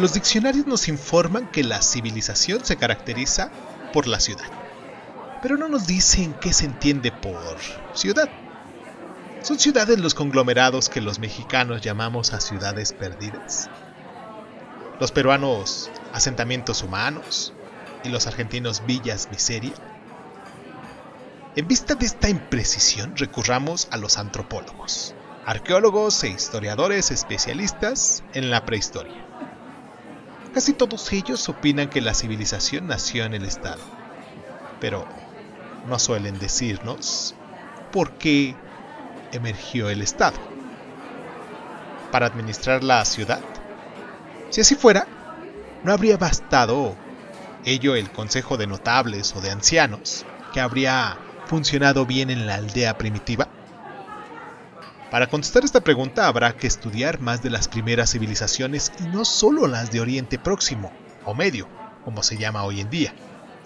Los diccionarios nos informan que la civilización se caracteriza por la ciudad, pero no nos dicen qué se entiende por ciudad. Son ciudades los conglomerados que los mexicanos llamamos a ciudades perdidas. Los peruanos asentamientos humanos y los argentinos villas miseria. En vista de esta imprecisión recurramos a los antropólogos, arqueólogos e historiadores especialistas en la prehistoria. Casi todos ellos opinan que la civilización nació en el Estado, pero no suelen decirnos por qué emergió el Estado. Para administrar la ciudad. Si así fuera, no habría bastado ello el consejo de notables o de ancianos, que habría funcionado bien en la aldea primitiva. Para contestar esta pregunta habrá que estudiar más de las primeras civilizaciones y no solo las de Oriente Próximo o Medio, como se llama hoy en día.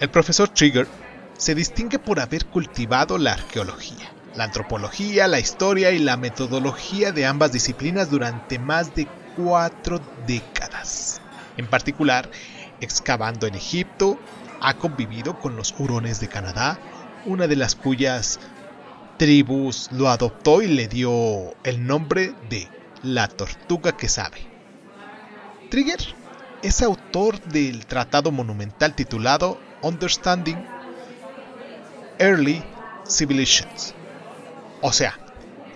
El profesor Trigger se distingue por haber cultivado la arqueología, la antropología, la historia y la metodología de ambas disciplinas durante más de cuatro décadas. En particular, excavando en Egipto, ha convivido con los hurones de Canadá, una de las cuyas tribus lo adoptó y le dio el nombre de la tortuga que sabe. Trigger es autor del tratado monumental titulado Understanding Early Civilizations, o sea,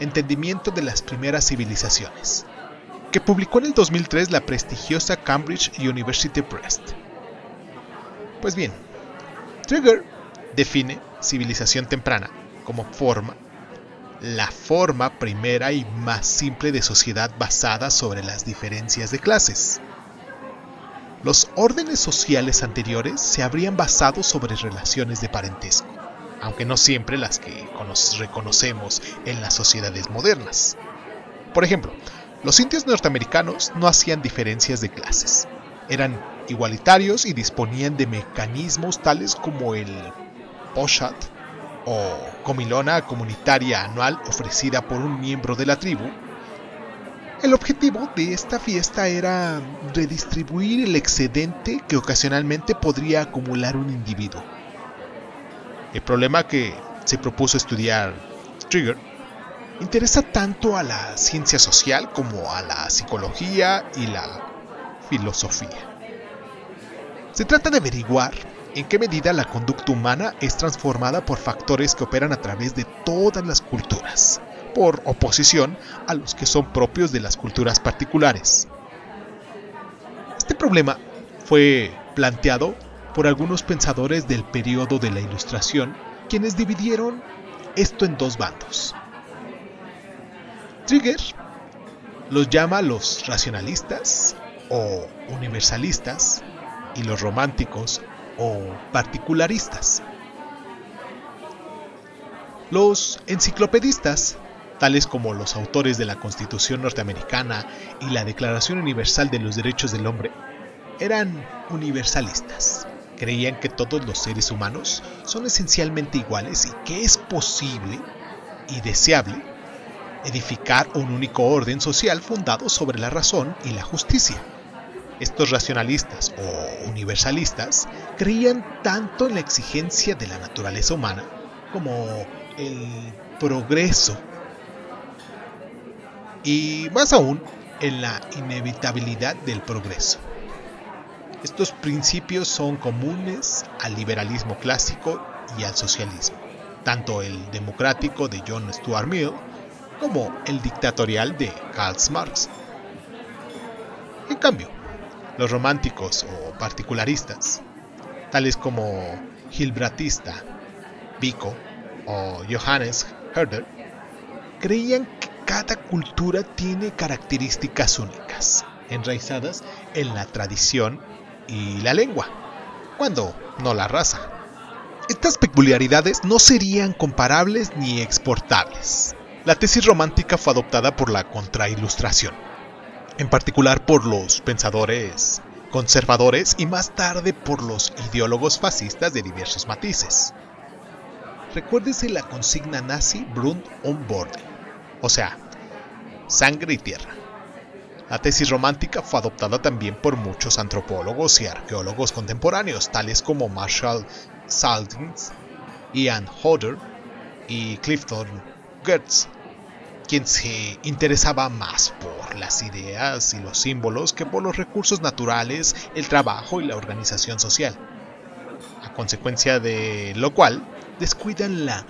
entendimiento de las primeras civilizaciones, que publicó en el 2003 la prestigiosa Cambridge University Press. Pues bien, Trigger define civilización temprana como forma, la forma primera y más simple de sociedad basada sobre las diferencias de clases. Los órdenes sociales anteriores se habrían basado sobre relaciones de parentesco, aunque no siempre las que reconocemos en las sociedades modernas. Por ejemplo, los indios norteamericanos no hacían diferencias de clases. Eran igualitarios y disponían de mecanismos tales como el poshat o comilona comunitaria anual ofrecida por un miembro de la tribu. El objetivo de esta fiesta era redistribuir el excedente que ocasionalmente podría acumular un individuo. El problema que se propuso estudiar Trigger interesa tanto a la ciencia social como a la psicología y la filosofía. Se trata de averiguar en qué medida la conducta humana es transformada por factores que operan a través de todas las culturas, por oposición a los que son propios de las culturas particulares. Este problema fue planteado por algunos pensadores del periodo de la Ilustración, quienes dividieron esto en dos bandos. Trigger los llama los racionalistas o universalistas y los románticos o particularistas. Los enciclopedistas, tales como los autores de la Constitución norteamericana y la Declaración Universal de los Derechos del Hombre, eran universalistas. Creían que todos los seres humanos son esencialmente iguales y que es posible y deseable edificar un único orden social fundado sobre la razón y la justicia. Estos racionalistas o universalistas creían tanto en la exigencia de la naturaleza humana como el progreso y más aún en la inevitabilidad del progreso. Estos principios son comunes al liberalismo clásico y al socialismo, tanto el democrático de John Stuart Mill como el dictatorial de Karl Marx. En cambio, los románticos o particularistas, tales como Gilbratista, Pico o Johannes Herder, creían que cada cultura tiene características únicas, enraizadas en la tradición y la lengua, cuando no la raza. Estas peculiaridades no serían comparables ni exportables. La tesis romántica fue adoptada por la contrailustración, en particular por los pensadores conservadores y más tarde por los ideólogos fascistas de diversos matices. Recuérdese la consigna nazi Brund und Borde, o sea, sangre y tierra. La tesis romántica fue adoptada también por muchos antropólogos y arqueólogos contemporáneos, tales como Marshall Saltings, Ian Hodder y Clifton Geertz, quien se interesaba más por las ideas y los símbolos que por los recursos naturales, el trabajo y la organización social. A consecuencia de lo cual, descuidan la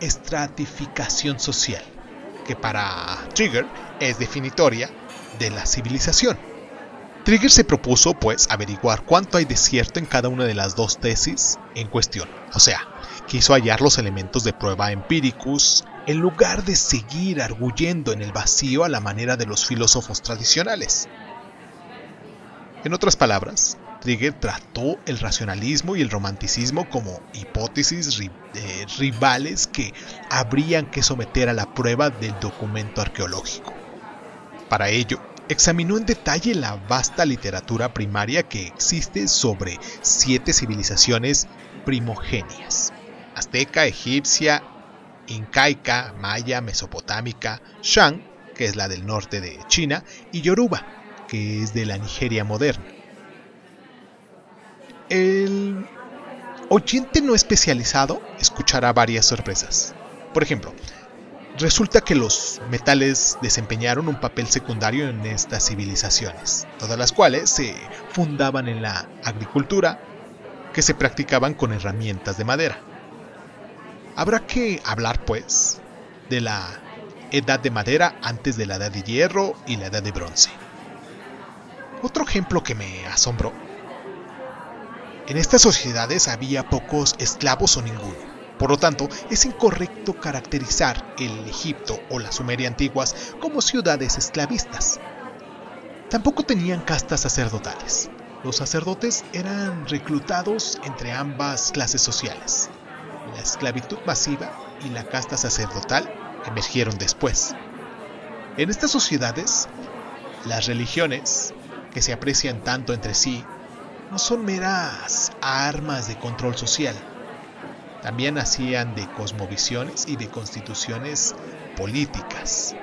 estratificación social, que para Trigger es definitoria de la civilización. Trigger se propuso, pues, averiguar cuánto hay de cierto en cada una de las dos tesis en cuestión. O sea, quiso hallar los elementos de prueba empíricos en lugar de seguir arguyendo en el vacío a la manera de los filósofos tradicionales. En otras palabras, Trigger trató el racionalismo y el romanticismo como hipótesis eh, rivales que habrían que someter a la prueba del documento arqueológico. Para ello, examinó en detalle la vasta literatura primaria que existe sobre siete civilizaciones primogenias, azteca, egipcia, incaica, maya, mesopotámica, Shang, que es la del norte de China, y Yoruba, que es de la Nigeria moderna. El oyente no especializado escuchará varias sorpresas. Por ejemplo, resulta que los metales desempeñaron un papel secundario en estas civilizaciones, todas las cuales se fundaban en la agricultura, que se practicaban con herramientas de madera. Habrá que hablar, pues, de la edad de madera antes de la edad de hierro y la edad de bronce. Otro ejemplo que me asombró en estas sociedades había pocos esclavos o ninguno. Por lo tanto, es incorrecto caracterizar el Egipto o la Sumeria antiguas como ciudades esclavistas. Tampoco tenían castas sacerdotales. Los sacerdotes eran reclutados entre ambas clases sociales. La esclavitud masiva y la casta sacerdotal emergieron después. En estas sociedades, las religiones, que se aprecian tanto entre sí, no son meras armas de control social. También hacían de cosmovisiones y de constituciones políticas.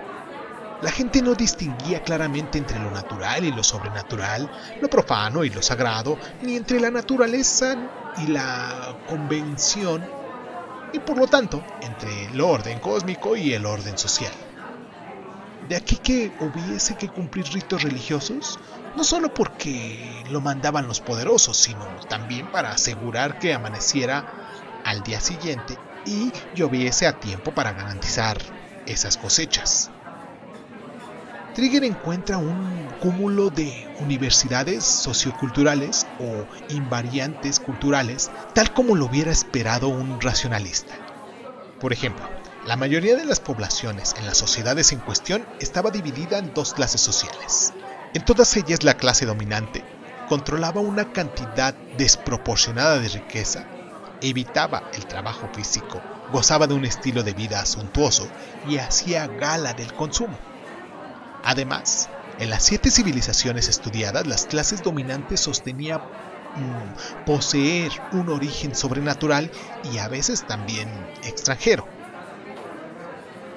La gente no distinguía claramente entre lo natural y lo sobrenatural, lo profano y lo sagrado, ni entre la naturaleza y la convención, y por lo tanto entre el orden cósmico y el orden social. De aquí que hubiese que cumplir ritos religiosos, no solo porque lo mandaban los poderosos, sino también para asegurar que amaneciera al día siguiente y lloviese a tiempo para garantizar esas cosechas. Trigger encuentra un cúmulo de universidades socioculturales o invariantes culturales, tal como lo hubiera esperado un racionalista. Por ejemplo, la mayoría de las poblaciones en las sociedades en cuestión estaba dividida en dos clases sociales. En todas ellas la clase dominante controlaba una cantidad desproporcionada de riqueza, evitaba el trabajo físico, gozaba de un estilo de vida suntuoso y hacía gala del consumo. Además, en las siete civilizaciones estudiadas, las clases dominantes sostenían mm, poseer un origen sobrenatural y a veces también extranjero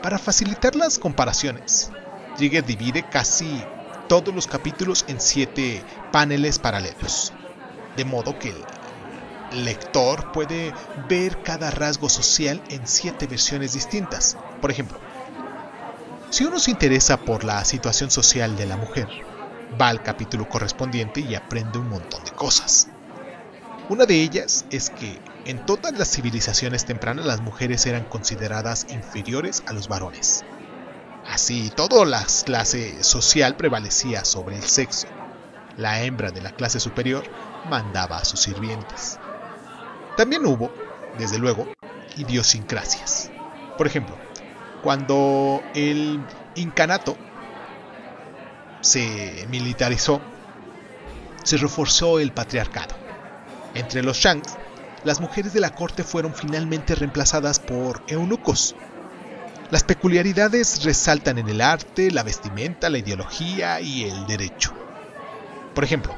para facilitar las comparaciones, Jigger divide casi todos los capítulos en siete paneles paralelos, de modo que el lector puede ver cada rasgo social en siete versiones distintas. Por ejemplo, si uno se interesa por la situación social de la mujer, va al capítulo correspondiente y aprende un montón de cosas. Una de ellas es que en todas las civilizaciones tempranas las mujeres eran consideradas inferiores a los varones. Así, toda la clase social prevalecía sobre el sexo. La hembra de la clase superior mandaba a sus sirvientes. También hubo, desde luego, idiosincrasias. Por ejemplo, cuando el incanato se militarizó, se reforzó el patriarcado. Entre los Shangs las mujeres de la corte fueron finalmente reemplazadas por eunucos. Las peculiaridades resaltan en el arte, la vestimenta, la ideología y el derecho. Por ejemplo,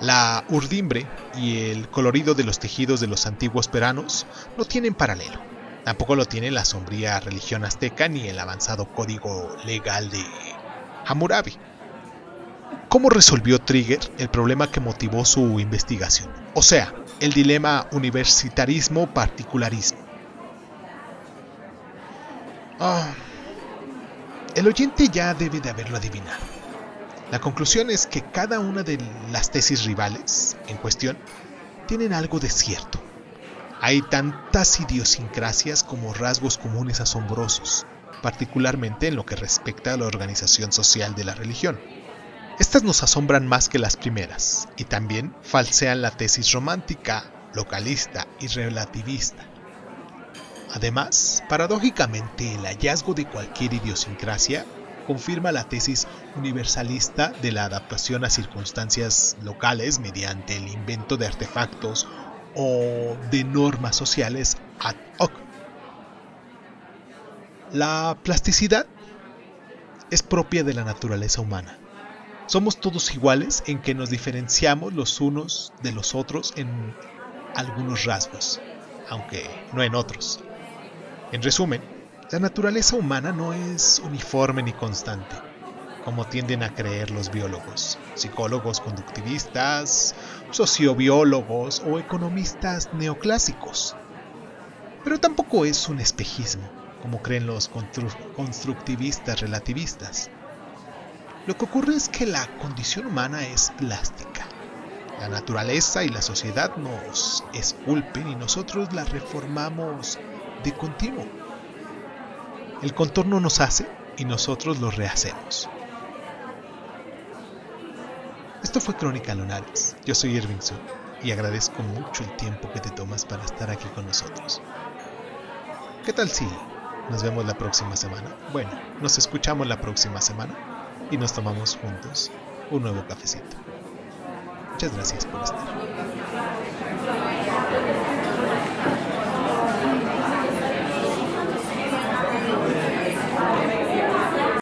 la urdimbre y el colorido de los tejidos de los antiguos peranos no tienen paralelo. Tampoco lo tiene la sombría religión azteca ni el avanzado código legal de Hammurabi. ¿Cómo resolvió Trigger el problema que motivó su investigación? O sea, el dilema universitarismo-particularismo. Ah, el oyente ya debe de haberlo adivinado. La conclusión es que cada una de las tesis rivales en cuestión tienen algo de cierto. Hay tantas idiosincrasias como rasgos comunes asombrosos, particularmente en lo que respecta a la organización social de la religión. Estas nos asombran más que las primeras, y también falsean la tesis romántica, localista y relativista. Además, paradójicamente, el hallazgo de cualquier idiosincrasia confirma la tesis universalista de la adaptación a circunstancias locales mediante el invento de artefactos o de normas sociales ad hoc. La plasticidad es propia de la naturaleza humana somos todos iguales en que nos diferenciamos los unos de los otros en algunos rasgos, aunque no en otros. En resumen, la naturaleza humana no es uniforme ni constante, como tienden a creer los biólogos, psicólogos conductivistas, sociobiólogos o economistas neoclásicos. Pero tampoco es un espejismo, como creen los constructivistas relativistas. Lo que ocurre es que la condición humana es plástica. La naturaleza y la sociedad nos esculpen y nosotros la reformamos de continuo. El contorno nos hace y nosotros lo rehacemos. Esto fue Crónica Lunares. Yo soy Irving Sun y agradezco mucho el tiempo que te tomas para estar aquí con nosotros. ¿Qué tal si nos vemos la próxima semana? Bueno, nos escuchamos la próxima semana y nos tomamos juntos un nuevo cafecito. Muchas gracias por estar.